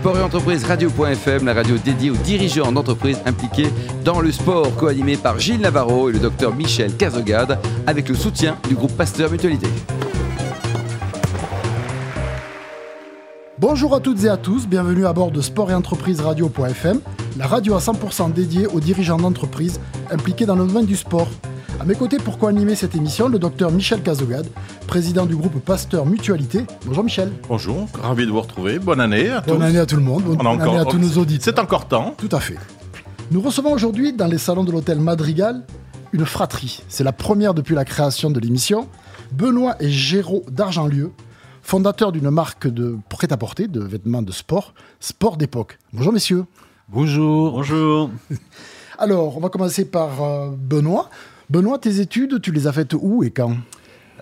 Sport et entreprise radio.fm, la radio dédiée aux dirigeants d'entreprises impliqués dans le sport, co-animé par Gilles Navarro et le docteur Michel Cazogade, avec le soutien du groupe Pasteur Mutualité. Bonjour à toutes et à tous, bienvenue à bord de Sport et entreprise radio.fm, la radio à 100% dédiée aux dirigeants d'entreprises impliqués dans le domaine du sport. À mes côtés pour co-animer cette émission, le docteur Michel Cazogade, président du groupe Pasteur Mutualité. Bonjour Michel. Bonjour, ravi de vous retrouver. Bonne année à tous. Bonne année à tout le monde. Bonne, année à tous nos auditeurs. C'est encore temps. Tout à fait. Nous recevons aujourd'hui dans les salons de l'hôtel Madrigal une fratrie. C'est la première depuis la création de l'émission. Benoît et Géraud d'Argentlieu, fondateurs d'une marque de prêt-à-porter, de vêtements de sport, Sport d'époque. Bonjour messieurs. Bonjour. Bonjour. Alors, on va commencer par euh, Benoît. Benoît, tes études, tu les as faites où et quand?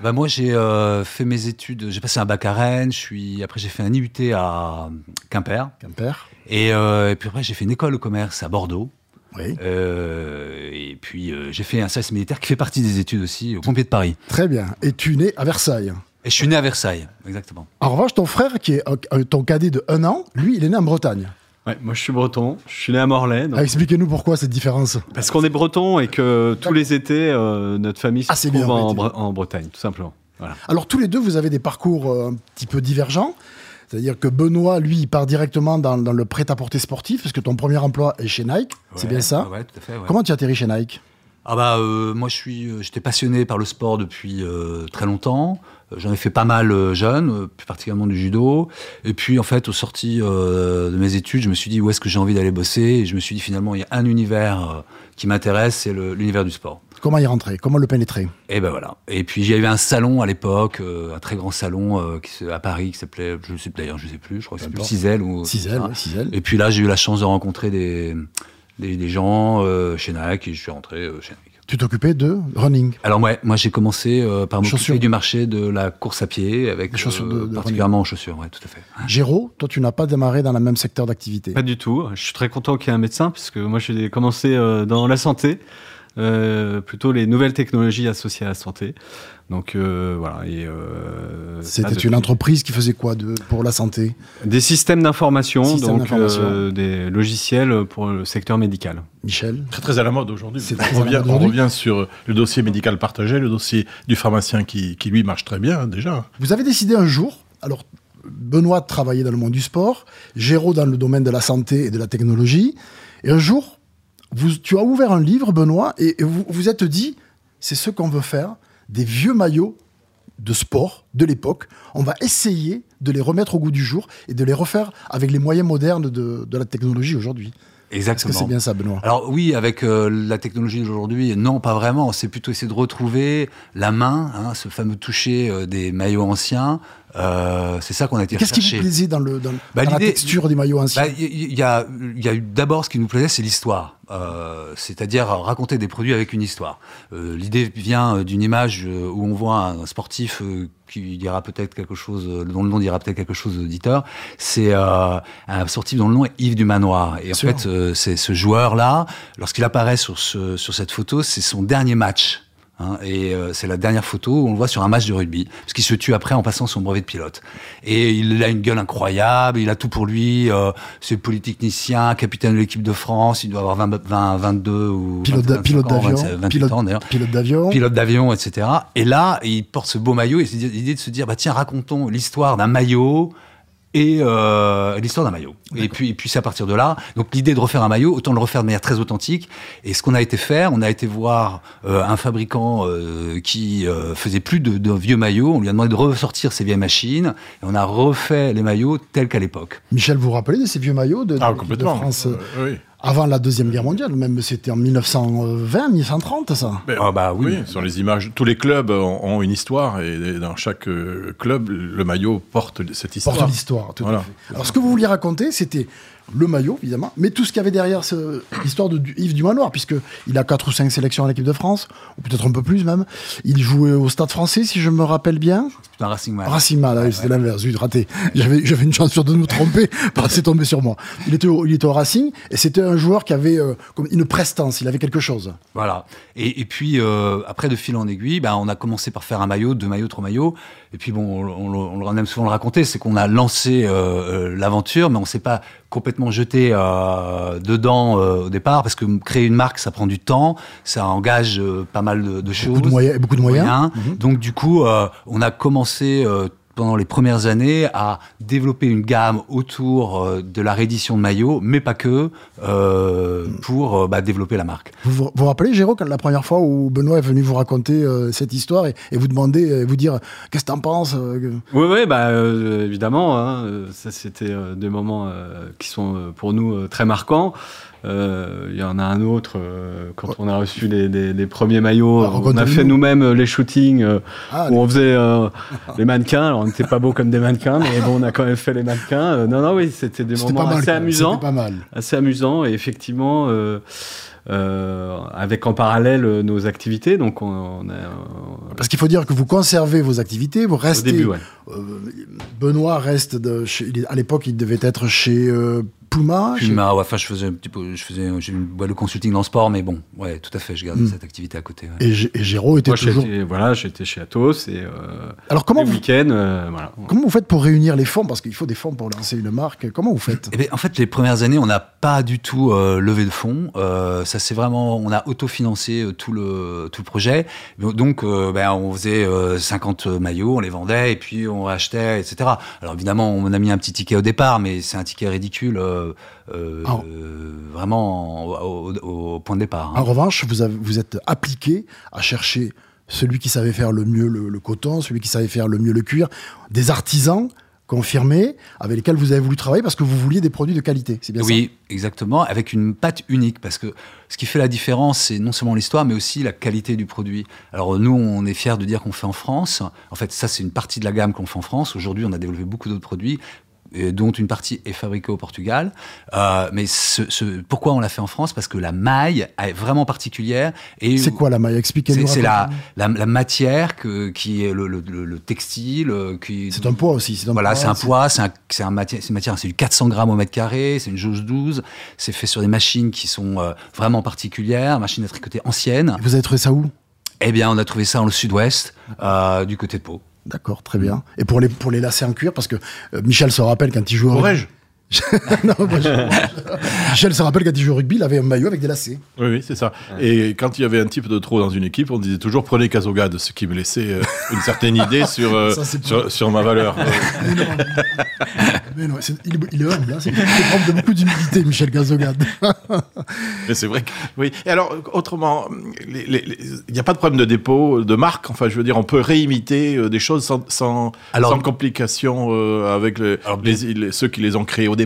Bah moi, j'ai euh, fait mes études, j'ai passé un bac à Rennes, je suis, après j'ai fait un IUT à Quimper. Quimper. Et, euh, et puis après, j'ai fait une école de commerce à Bordeaux. Oui. Euh, et puis j'ai fait un service militaire qui fait partie des études aussi, au pompier de Paris. Très bien. Et tu es né à Versailles Et je suis né à Versailles, exactement. En revanche, ton frère, qui est ton cadet de 1 an, lui, il est né en Bretagne. Ouais, moi je suis breton, je suis né à Morlaix. Ah, Expliquez-nous pourquoi cette différence. Parce qu'on est breton et que tous les étés, euh, notre famille se Ah, c'est trouve bien, en, Breton. Bre- en Bretagne, tout simplement. Voilà. Alors tous les deux, vous avez des parcours euh, un petit peu divergents. C'est-à-dire que Benoît, lui, il part directement dans, dans le prêt-à-porter sportif, parce que ton premier emploi est chez Nike, c'est bien ça Ouais, tout à fait. ouais. Comment tu as atterri chez Nike Ah bah euh, moi je suis, euh, j'étais passionné par le sport depuis euh, très longtemps. J'en ai fait pas mal jeune, plus particulièrement du judo. Et puis en fait, aux sorties euh, de mes études, je me suis dit où est-ce que j'ai envie d'aller bosser? Et je me suis dit finalement il y a un univers qui m'intéresse, c'est l'univers du sport. Comment y rentrer? Comment le pénétrer? Et ben voilà. Et puis il y avait un salon à l'époque, un très grand salon qui, à Paris qui s'appelait, je sais d'ailleurs, je sais plus, je crois que c'est. Cisel ou Cisel, ouais, Cisel. Et puis là, j'ai eu la chance de rencontrer des des, des gens euh, chez Nike et je suis rentré euh, chez Nike. Tu t'occupais de running. Alors ouais, moi j'ai commencé euh, par Chaussures. m'occuper du marché de la course à pied avec Les chaussures de- de particulièrement en chaussures, ouais, tout à fait. Géraud, toi, tu n'as pas démarré dans le même secteur d'activité. Pas du tout. Je suis très content qu'il y ait un médecin, puisque moi j'ai commencé euh, dans la santé, euh, plutôt les nouvelles technologies associées à la santé. Donc euh, voilà. Et, euh, C'était une entreprise qui faisait quoi de, pour la santé? Des systèmes d'information, donc euh, des logiciels pour le secteur médical. Michel? Très très à la mode aujourd'hui. On revient, on revient sur le dossier médical partagé, le dossier du pharmacien qui, qui, lui marche très bien hein, déjà. Vous avez décidé un jour, alors Benoît travaillait dans le monde du sport, Géraud dans le domaine de la santé et de la technologie, et un jour, vous, tu as ouvert un livre, Benoît, et, et vous vous êtes dit, c'est ce qu'on veut faire, des vieux maillots de sport de l'époque. On va essayer de les remettre au goût du jour et de les refaire avec les moyens modernes de, de la technologie aujourd'hui. Est-ce Exactement. que c'est bien ça, Benoît? Alors oui, avec euh, la technologie d'aujourd'hui, non, pas vraiment. C'est plutôt essayer de retrouver la main, hein, ce fameux toucher euh, des maillots anciens. Euh, c'est ça qu'on a été Qu'est-ce qui vous plaisait dans, le, dans, Bah, dans la texture des maillots anciens Bah, Il y, il y a, y a d'abord ce qui nous plaisait, c'est l'histoire. Euh, C'est-à-dire raconter des produits avec une histoire. Euh, L'idée vient euh, d'une image euh, où on voit un sportif qui dira peut-être quelque chose, dont le nom dira peut-être quelque chose aux auditeurs. C'est euh, un sportif dont le nom est Yves du Manoir. Et en fait, euh, c'est ce joueur-là, lorsqu'il apparaît sur, ce, sur cette photo, c'est son dernier match. Hein, et euh, c'est la dernière photo où on le voit sur un match de rugby, parce qu'il se tue après en passant son brevet de pilote. Et il a une gueule incroyable, il a tout pour lui, euh, c'est polytechnicien, capitaine de l'équipe de France, il doit avoir 20, 20 22 ou Pilote d'a- 25 pilote ans, d'avion, 27, 28 pilote- d'avion. Pilote d'avion, etc. Et là, il porte ce beau maillot et c'est l'idée de se dire, bah tiens, racontons l'histoire d'un maillot et euh, l'histoire d'un maillot. Et puis, et puis c'est à partir de là. Donc l'idée de refaire un maillot, autant le refaire de manière très authentique. Et ce qu'on a été faire, on a été voir euh, un fabricant euh, qui euh, faisait plus de, de vieux maillots. On lui a demandé de ressortir ses vieilles machines et on a refait les maillots tels qu'à l'époque. Michel, vous vous rappelez de ces vieux maillots de, de Ah, l'équipe de complètement. France? Euh, oui. Avant la Deuxième Guerre mondiale Même c'était en 1920, 1930, ça Mais, Ah bah oui. sont les images. Tous les clubs ont, ont une histoire et dans chaque euh, club, le maillot porte cette histoire. Porte l'histoire, tout Voilà. à fait. Alors, ce que vous vouliez raconter, c'était le maillot, évidemment, mais tout ce qu'il y avait derrière ce- l'histoire de du- Yves Dumanoir, puisqu'il a 4 ou 5 sélections à l'équipe de France, ou peut-être un peu plus même. Il jouait au Stade français, si je me rappelle bien. Un Racing Man. Racing Man, ah oui, c'était l'inverse, zut, raté. J'avais, j'avais une chance sur de nous tromper, parce que c'est tombé sur moi. Il était au, il était au Racing, et c'était un joueur qui avait euh, comme une prestance, il avait quelque chose. Voilà. Et, et puis, euh, après, de fil en aiguille, ben, on a commencé par faire un maillot, deux maillots, trois maillots. Et puis, bon, on, on, on aime souvent le raconter, c'est qu'on a lancé euh, l'aventure, mais on s'est pas complètement jeté euh, dedans euh, au départ, parce que créer une marque, ça prend du temps, ça engage euh, pas mal de, de choses. Beaucoup de moyens. Beaucoup de moyens. Mhm. Donc, du coup, on a commencé pendant les premières années à développer une gamme autour euh, de la réédition de maillots, mais pas que, euh, pour euh, bah, développer la marque. Vous vous vous rappelez, Géraud, quand la première fois où Benoît est venu vous raconter euh, cette histoire et, et vous demander, vous dire, qu'est-ce que t'en penses euh, que- Oui, oui, bah, euh, évidemment. hein, ça, c'était euh, des moments euh, qui sont pour nous euh, très marquants. Euh, Il y en a un autre euh, quand on a reçu les, les- les premiers maillots. Ah, on a fait nous-mêmes euh, les shootings Ah, où on faisait les mannequins. Alors on n'était pas beaux comme des mannequins, mais bon, on a quand même fait les mannequins. Non, non, oui, c'était des moments pas mal. assez amusants pas mal. assez amusant et effectivement euh, avec en parallèle nos activités donc on, on a Parce qu'il faut dire que vous conservez vos activités, vous au restez. début ouais. euh, Benoît reste de chez, à l'époque, il devait être chez euh, Puma. chez- Puma, ouais, enfin, je faisais un petit peu, je faisais, j'ai une boîte de consulting dans le sport, mais bon, ouais, tout à fait, je garde Mm. cette activité à côté. ouais. Et, et Géraud était moi toujours. j'étais voilà j'étais chez Atos et euh, Alors comment vous, week-ends euh, voilà comment vous faites pour réunir les fonds Parce qu'il faut des fonds pour lancer une marque. Comment vous faites? Eh bien, en fait, les premières années, on n'a pas du tout euh, levé de fonds. Euh, ça, c'est vraiment, on a autofinancé euh, tout le tout le projet. Donc, euh, ben, on faisait euh, 50 maillots, on les vendait et puis on achetait, etc. Alors évidemment, on a mis un petit ticket au départ, mais c'est un ticket ridicule, euh, euh, Ah. vraiment au, au- au point de départ. hein. En revanche, vous, avez- vous êtes appliqué à chercher celui qui savait faire le mieux le, le coton, celui qui savait faire le mieux le cuir, des artisans confirmés avec lesquels vous avez voulu travailler parce que vous vouliez des produits de qualité. C'est bien Oui, exactement, avec une pâte unique, parce que ce qui fait la différence, c'est non seulement l'histoire, mais aussi la qualité du produit. Alors nous, on est fiers de dire qu'on fait en France. En fait, ça, c'est une partie de la gamme qu'on fait en France. Aujourd'hui, on a développé beaucoup d'autres produits et dont une partie est fabriquée au Portugal. Euh, mais ce, ce- pourquoi on l'a fait en France? Parce que la maille est vraiment particulière. et. C'est quoi la maille? Expliquez-nous. C'est la, racontez-nous. la, la matière que, qui est le, le- le- le textile. euh, Qui, C'est un poids aussi. c'est un voilà, poids, c'est un poids, c'est un, c'est un matière, c'est une matière, c'est du 400 grammes au mètre carré, c'est une jauge 12, c'est fait sur des machines qui sont euh, vraiment particulières, machines à tricoter anciennes. Vous avez trouvé ça où? Eh bien, on a trouvé ça dans le sud-ouest, euh, du côté de Pau. D'accord, très bien. Et pour les, pour les lacets en cuir, parce que euh, Michel se rappelle quand il jouait au Non, moi, je- Michel se rappelle il jouait au rugby, il avait un maillot avec des lacets. Oui, oui, c'est ça. Et quand il y avait un type de trop dans une équipe, on disait toujours prenez Casogade, ce qui me laissait euh, une certaine idée sur, euh, Ça, sur, sur ma valeur. Mais non, mais non, c'est- il, est- il est humble, hein, c'est est de beaucoup d'humilité, Michel Gazogade. Mais c'est vrai que oui. Et alors autrement, il n'y a pas de problème de dépôt, de marque. Enfin, je veux dire, on peut réimiter euh, des choses sans, sans, Alors- sans complication euh, avec le- Alors, bien- les, les- ceux qui les ont créés au départ.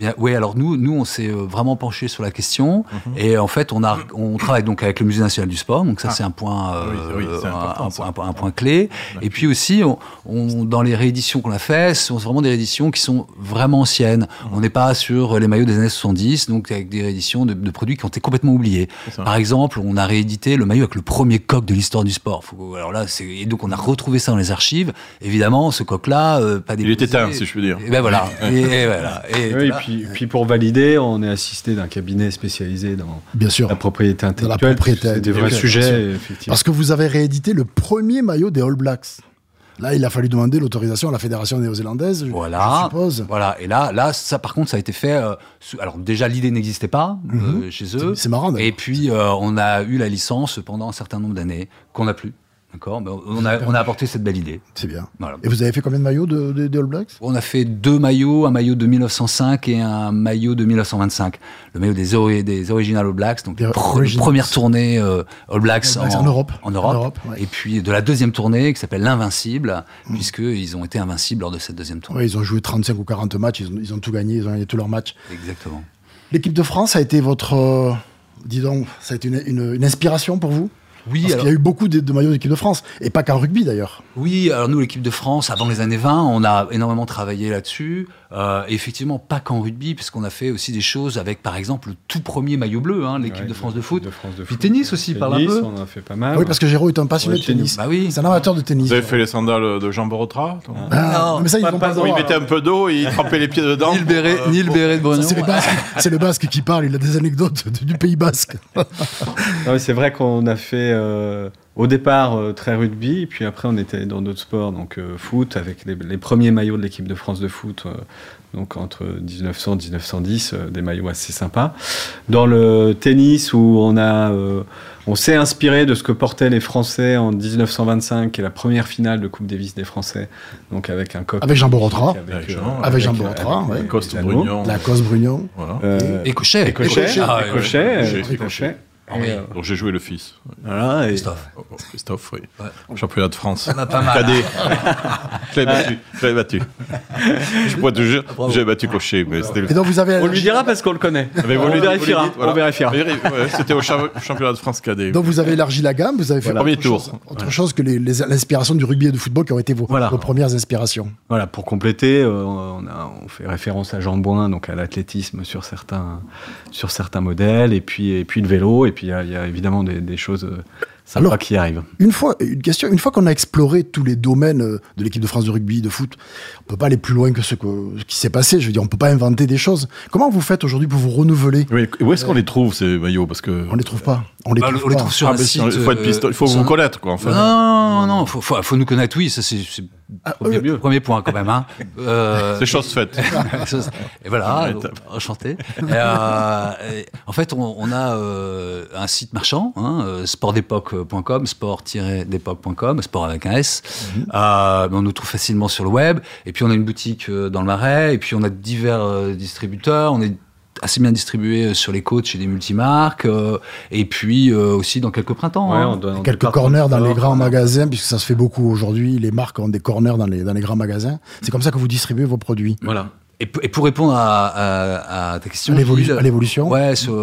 Bien, oui, alors nous, nous, on s'est euh, vraiment penché sur la question, Mhm. et en fait, on a, on travaille donc avec le Musée national du sport, donc ça Ah. c'est un point, euh, Oui, oui, c'est un- important, un, ça. point- un point- un point clé. Et puis aussi, on, on- dans les rééditions qu'on a fait, ce sont vraiment des rééditions qui sont vraiment anciennes. Mhm. On n'est pas sur les maillots des années 70, donc avec des rééditions de, de produits qui ont été complètement oubliés. Par exemple, on a réédité le maillot avec le premier coq de l'histoire du sport. Faut- alors là, et donc on a retrouvé ça dans les archives. Évidemment, ce coq-là, euh, pas Il est éteint, si je peux dire. Et ben voilà. et, et voilà. Et Oui, et puis, puis pour valider on est assisté d'un cabinet spécialisé dans Bien sûr. la propriété la intellectuelle propriété c'est des vrais sujets effectivement Parce que vous avez réédité le premier maillot des All Blacks. Là, il a fallu demander l'autorisation à la fédération néo-zélandaise, je- Voilà. je suppose. Voilà. Et là, là, ça, par contre, ça a été fait. euh, alors déjà, l'idée n'existait pas euh, chez eux. Mhm. C'est- C'est marrant, d'ailleurs. Et puis, euh, on a eu la licence pendant un certain nombre d'années qu'on n'a plus. D'accord. Mais on a, on a apporté cette belle idée. C'est bien. Voilà. Et vous avez fait combien de maillots de, All Blacks? On a fait deux maillots, un maillot de 1905 et un maillot de 1925. Le maillot des, ori- des Original All Blacks, donc Des pro- Originals. première tournée euh, All Blacks, All Blacks en Europe. En Europe. En Europe, ouais. Et puis de la deuxième tournée qui s'appelle l'Invincible, puisqu'ils ont été invincibles lors de cette deuxième tournée. Ouais, Ils ont joué 35 ou 40 matchs, ils ont, ils ont tout gagné, ils ont gagné tous leurs matchs. Exactement. L'équipe de France a été votre. euh, dis donc, ça a été une, une- une inspiration pour vous? Oui, Parce alors- qu'il y a eu beaucoup de, de maillots d'équipe de France, et pas qu'en rugby d'ailleurs. Oui, alors nous, l'équipe de France, avant les années 20, on a énormément travaillé là-dessus. Euh, et effectivement, pas qu'en rugby, puisqu'on a fait aussi des choses avec, par exemple, le tout premier maillot bleu, hein, l'équipe Ouais, de France de foot. De France de Puis foot. tennis aussi, parle un Tennis, peu. on a fait pas mal. oui, parce que Géraud est un passionné Ouais, de tennis. Bah oui. C'est un amateur de tennis. Vous avez fait les sandales de Jean Borotra non Ah, Non, mais ça, ils pas- vont pas pas Où il mettait un peu d'eau et il trempait les pieds dedans. Ni le béret, Euh, ni le béret de. C'est le, le basque qui parle, il a des anecdotes du Pays basque. C'est vrai qu'on a fait euh, au départ euh, très rugby, et puis après on était dans d'autres sports, donc euh, foot, avec les, les premiers maillots de l'équipe de France de foot, euh, donc entre 1900 et 1910, euh, des maillots assez sympas. Dans le tennis, où on a, euh, on s'est inspiré de ce que portaient les Français en 1925, qui est la première finale de Coupe Davis des Français, donc avec un coq. Avec Jean Borotra. Avec Jean- Avec Jean Borotra, ouais. euh. Brugnon. Lacoste Brugnon. Voilà. Et Cochet. Écochet, Écochet. Ah, euh. Ah oui. Euh, Donc j'ai joué le fils. voilà, et- Christophe. Oh, oh, Christophe, oui. Ouais. Championnat de France. On a pas mal. Cadet. je l'avais battu. Je l'avais battu. Je pourrais te j'ai battu Cochet, mais c'était le. Et donc vous avez On lui dira parce qu'on le connaît. Mais vous on lui- vérifiera. voilà. On vérifiera. Mais, ouais, C'était au cha- championnat de France cadet. Donc vous avez élargi la gamme, vous avez fait Voilà. autre Premier tour. chose, autre chose que les- les- l'inspiration du rugby et du football qui ont été vos, Voilà. vos premières inspirations. Voilà, pour compléter, euh, on, a- on fait référence à Jean Boin, donc à l'athlétisme sur certains, sur certains modèles, et puis, et puis le vélo, et puis il y, a- il y a évidemment des, des choses euh, sympas Alors- qui arrivent. Une fois, une question, une fois qu'on a exploré tous les domaines euh, de l'équipe de France de rugby, de foot, on peut pas aller plus loin que ce, que, ce qui s'est passé. Je veux dire, on peut pas inventer des choses. Comment vous faites aujourd'hui pour vous renouveler? Oui, où est-ce qu'on les trouve ces maillots? Parce que On les trouve pas. On les Bah, trouve on les pas. trouve sur Ah, un site. il faut être euh, il faut sur vous un- connaître quoi. Non, non, non, non, faut, faut, faut nous connaître, oui, ça c'est Ah, premier, eux- premier point quand même. Hein. Euh, C'est chose faite. et voilà, enchanté. Euh, en fait, on, on a euh, un site marchand, hein, euh, sportdepoque.com, sport-d'époque.com, sport avec un S. Euh, mais on nous trouve facilement sur le web. Et puis on a une boutique euh, dans le Marais. Et puis on a divers euh, distributeurs. On est assez bien distribué euh, sur les côtes chez des multimarques. euh, et puis euh, aussi dans quelques printemps. Ouais, hein. on donne- on Quelques corners dans les grands magasins, puisque ça se fait beaucoup aujourd'hui. Les marques ont des corners dans les, dans les grands magasins. C'est comme ça que vous distribuez vos produits. Voilà. Et, pour répondre à, à- à ta question, À l'évolution. Ouais, sur,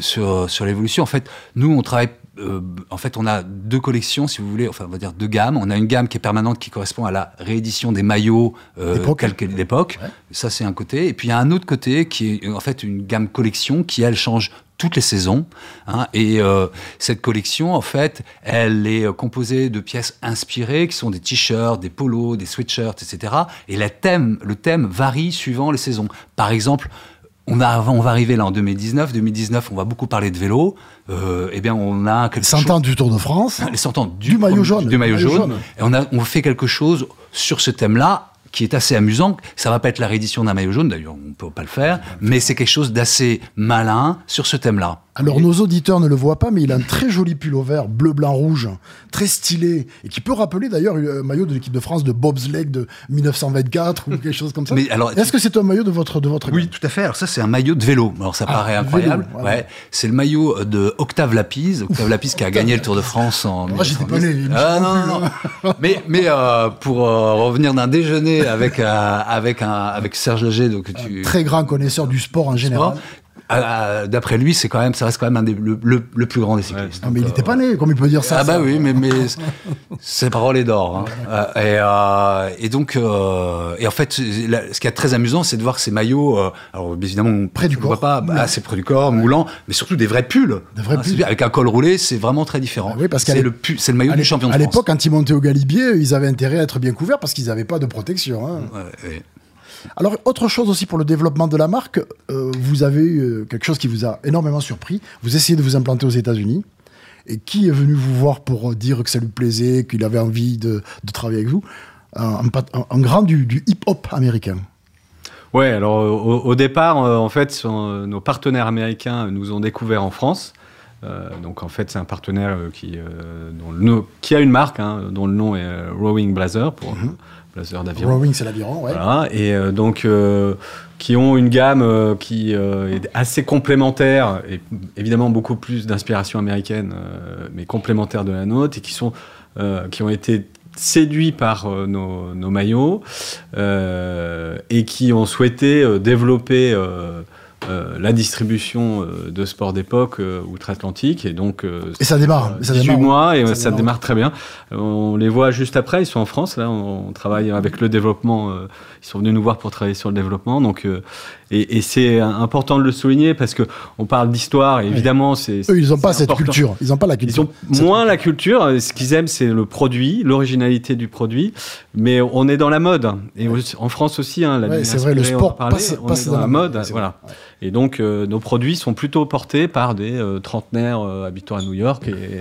sur, sur l'évolution. En fait, nous, on travaille. Euh, en fait, on a deux collections, si vous voulez, enfin, on va dire deux gammes. On a une gamme qui est permanente, qui correspond à la réédition des maillots euh, quelle l'époque. Ouais. Ça, c'est un côté. Et puis, il y a un autre côté qui est en fait une gamme collection qui, elle, change toutes les saisons. hein. et euh, cette collection, en fait, elle est euh, composée de pièces inspirées, qui sont des t-shirts, des polos, des sweatshirts, etc. Et la thème, le thème varie suivant les saisons. Par exemple, on, a, on va arriver là en 2019. 2019, on va beaucoup parler de vélo. Euh, eh bien, on a quelque 100 chose ans du Tour de France. les 100 ans du, Du maillot jaune. du maillot Maillot jaune. jaune. Et on a on fait quelque chose sur ce thème-là qui est assez amusant. Ça va pas être la réédition d'un maillot jaune, d'ailleurs, on peut pas le faire, mais c'est quelque chose d'assez malin sur ce thème-là. Alors nos auditeurs ne le voient pas, mais il a un très joli pull vert, bleu, blanc, rouge, très stylé, et qui peut rappeler d'ailleurs un maillot de l'équipe de France de bobsleigh de 1924 ou quelque chose comme ça. Mais alors, Est-ce que c'est un maillot de votre de votre Oui, tout à fait. Alors ça, c'est un maillot de vélo. Alors ça Ah, paraît vélo, incroyable. ouais. ouais. C'est le maillot de Octave Lapise. Octave Lapise qui a gagné le Tour de France en. Moi, j'étais pas 1910. né, Ah, non non, non, non. mais mais euh, pour euh, revenir d'un déjeuner avec euh, avec un avec Serge Leger, donc tu Très grand connaisseur du sport en général. Euh, d'après lui, c'est quand même ça reste quand même un des le, le- le plus grand des cyclistes. Non, mais il n'était pas né, comme il peut dire ça. ah bah ça. oui, mais, mais c'est parole est d'or. hein. Euh, et, euh, et donc, euh, et en fait, la- ce qui est très amusant, c'est de voir ces maillots. euh, alors évidemment, on Près du on voit corps. pas, bah, c'est près du corps, moulant, mais surtout des vrais pulls. Des vrais Ah, pulls. Avec un col roulé, c'est vraiment très différent. Ah oui, parce c'est le maillot À du champion de à France. l'époque, quand ils montaient au Galibier, ils avaient intérêt à être bien couverts parce qu'ils n'avaient pas de protection. hein. Ouais, ouais. Alors, autre chose aussi pour le développement de la marque, euh, vous avez eu euh, quelque chose qui vous a énormément surpris. Vous essayez de vous implanter aux États-Unis. Et qui est venu vous voir pour euh, dire que ça lui plaisait, qu'il avait envie de, de travailler avec vous? Un, grand du, du hip-hop américain. Ouais, alors au, au départ, euh, en fait, nos partenaires américains nous ont découvert en France. Euh, donc en fait, c'est un partenaire qui, euh, dont le nom- qui a une marque, hein, dont le nom est Rowing Blazer, pour euh, blazer d'aviron. Rowing, c'est l'aviron, ouais. Voilà, et euh, donc euh, qui ont une gamme euh, qui est assez complémentaire et évidemment beaucoup plus d'inspiration américaine, mais complémentaire de la nôtre et qui sont qui ont été séduits par nos, nos maillots et qui ont souhaité développer euh, la distribution euh, de sport d'époque euh, outre-Atlantique. Et donc, euh, Et ça démarre. euh, ça 18 démarre. mois et ça ça démarre. démarre très bien. On les voit juste après, ils sont en France, là, on, on travaille avec le développement, euh, ils sont venus nous voir pour travailler sur le développement. Donc, euh, et, et c'est important de le souligner parce que on parle d'histoire, et évidemment, c'est. Eux, ils n'ont pas cette culture. Ils n'ont pas la Ils culture. ont Cette- moins la culture. Ce qu'ils aiment, c'est le produit, l'originalité du produit. Mais on est dans la mode. Et en France aussi, hein, la Ouais, c'est vrai, le sport parlait, passe- on passe est dans, la mode. Voilà. vrai. Et donc, euh, nos produits sont plutôt portés par des euh, trentenaires euh, habitant à New York et,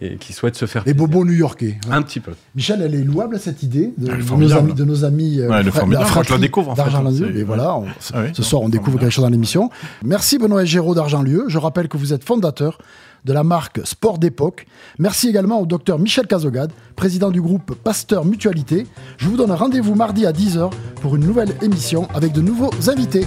et qui souhaitent se faire Les plaisir. bobos new-yorkais. Ouais. Un petit peu. Michel, elle est louable cette idée de, nos amis, de nos amis. euh, Ouais, elle est fra- formidable. la Moi, je la découvre, en. C'est- Et voilà, on- Ah oui, ce soir, on découvre quelque chose dans l'émission. Merci Benoît et Géraud d'Argent-Lieu. Je rappelle que vous êtes fondateur de la marque Sport d'époque. Merci également au docteur Michel Cazogade, président du groupe Pasteur Mutualité. Je vous donne rendez-vous mardi à 10h pour une nouvelle émission avec de nouveaux invités.